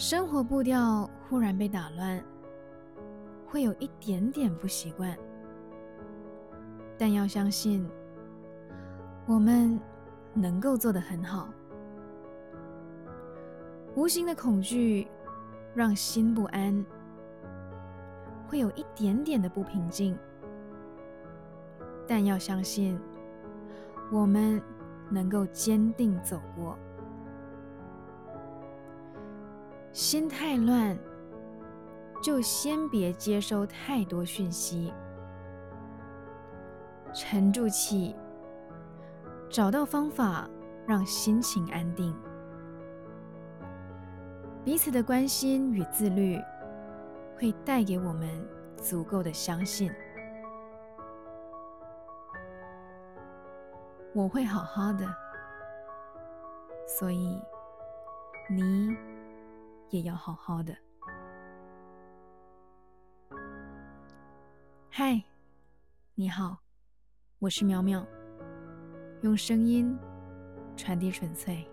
生活步调忽然被打乱，会有一点点不习惯，但要相信，我们能够做得很好。无形的恐惧让心不安，会有一点点的不平静，但要相信，我们能够坚定走过。心太乱，就先别接收太多讯息，沉住气，找到方法让心情安定。彼此的关心与自律，会带给我们足够的相信。我会好好的，所以你。也要好好的。嗨，你好，我是苗苗，用声音传递纯粹。